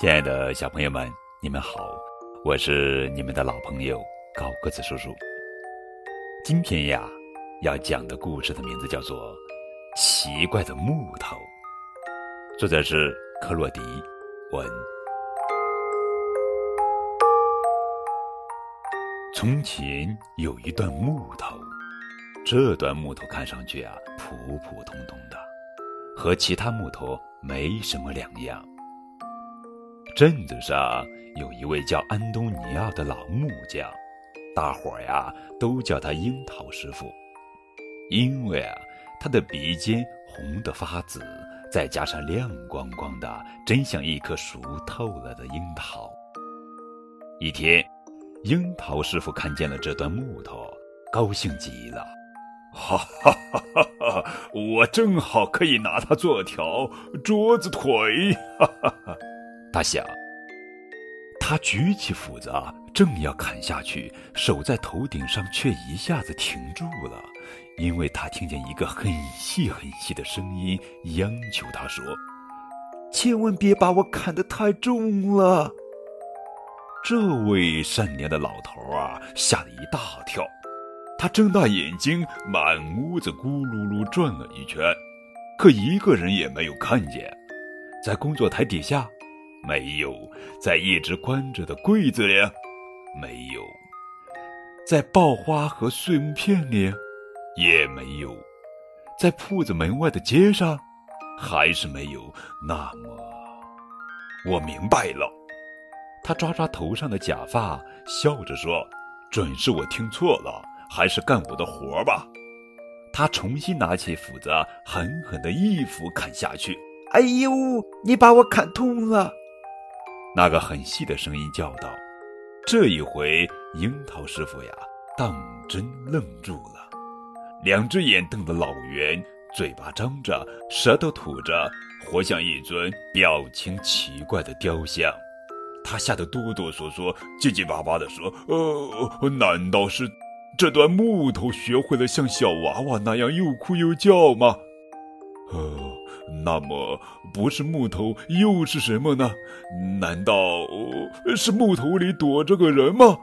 亲爱的小朋友们，你们好，我是你们的老朋友高个子叔叔。今天呀，要讲的故事的名字叫做《奇怪的木头》，作者是克洛迪文。从前有一段木头，这段木头看上去啊，普普通通的，和其他木头没什么两样。镇子上有一位叫安东尼奥的老木匠，大伙儿呀都叫他樱桃师傅，因为啊他的鼻尖红得发紫，再加上亮光光的，真像一颗熟透了的樱桃。一天，樱桃师傅看见了这段木头，高兴极了，哈哈哈哈哈！我正好可以拿它做条桌子腿，哈哈哈。他想，他举起斧子，正要砍下去，手在头顶上却一下子停住了，因为他听见一个很细很细的声音央求他说：“千万别把我砍得太重了。”这位善良的老头啊，吓了一大跳，他睁大眼睛，满屋子咕噜噜转了一圈，可一个人也没有看见，在工作台底下。没有，在一直关着的柜子里，没有，在爆花和碎木片里，也没有，在铺子门外的街上，还是没有。那么，我明白了。他抓抓头上的假发，笑着说：“准是我听错了，还是干我的活吧。”他重新拿起斧子，狠狠的一斧砍下去。哎呦，你把我砍痛了！那个很细的声音叫道：“这一回，樱桃师傅呀，当真愣住了，两只眼瞪得老圆，嘴巴张着，舌头吐着，活像一尊表情奇怪的雕像。他吓得哆哆嗦嗦，结结巴巴地说：‘呃，难道是这段木头学会了像小娃娃那样又哭又叫吗？’呃。”那么不是木头又是什么呢？难道是木头里躲着个人吗？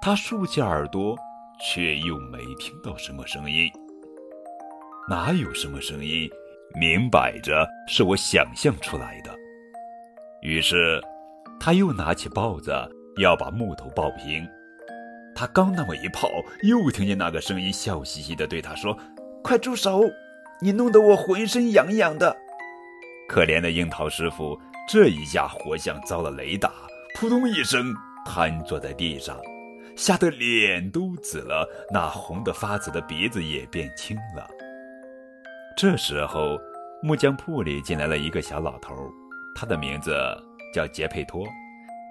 他竖起耳朵，却又没听到什么声音。哪有什么声音？明摆着是我想象出来的。于是，他又拿起刨子要把木头刨平。他刚那么一刨，又听见那个声音笑嘻嘻地对他说：“快住手！”你弄得我浑身痒痒的，可怜的樱桃师傅这一下活像遭了雷打，扑通一声瘫坐在地上，吓得脸都紫了，那红得发紫的鼻子也变青了。这时候，木匠铺里进来了一个小老头，他的名字叫杰佩托，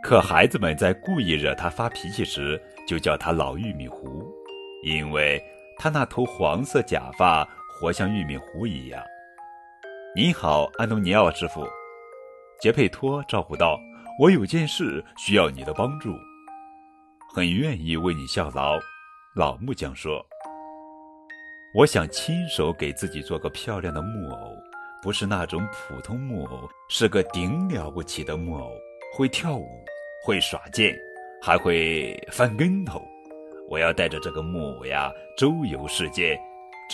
可孩子们在故意惹他发脾气时，就叫他老玉米糊，因为他那头黄色假发。活像玉米糊一样。你好，安东尼奥师傅。杰佩托招呼道：“我有件事需要你的帮助，很愿意为你效劳。”老木匠说：“我想亲手给自己做个漂亮的木偶，不是那种普通木偶，是个顶了不起的木偶，会跳舞，会耍剑，还会翻跟头。我要带着这个木偶呀，周游世界。”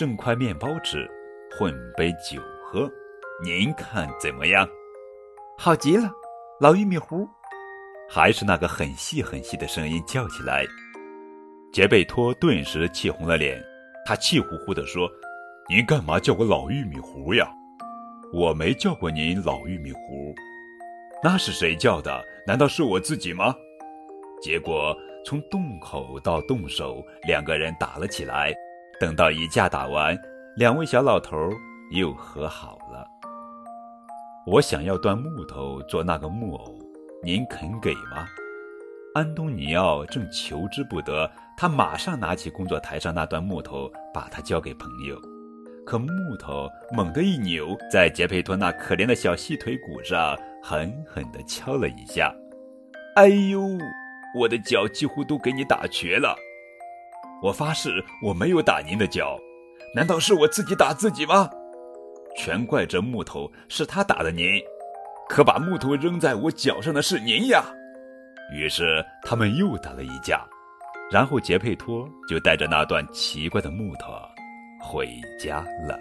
挣块面包吃，混杯酒喝，您看怎么样？好极了，老玉米糊。还是那个很细很细的声音叫起来。杰贝托顿时气红了脸，他气呼呼地说：“您干嘛叫我老玉米糊呀？我没叫过您老玉米糊，那是谁叫的？难道是我自己吗？”结果从洞口到洞手，两个人打了起来。等到一架打完，两位小老头又和好了。我想要段木头做那个木偶，您肯给吗？安东尼奥正求之不得，他马上拿起工作台上那段木头，把它交给朋友。可木头猛地一扭，在杰佩托那可怜的小细腿骨上狠狠地敲了一下。哎呦，我的脚几乎都给你打瘸了。我发誓，我没有打您的脚，难道是我自己打自己吗？全怪这木头，是他打的您。可把木头扔在我脚上的是您呀！”于是他们又打了一架，然后杰佩托就带着那段奇怪的木头回家了。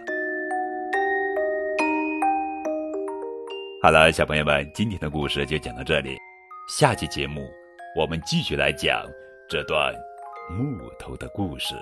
好了，小朋友们，今天的故事就讲到这里，下期节目我们继续来讲这段木头的故事。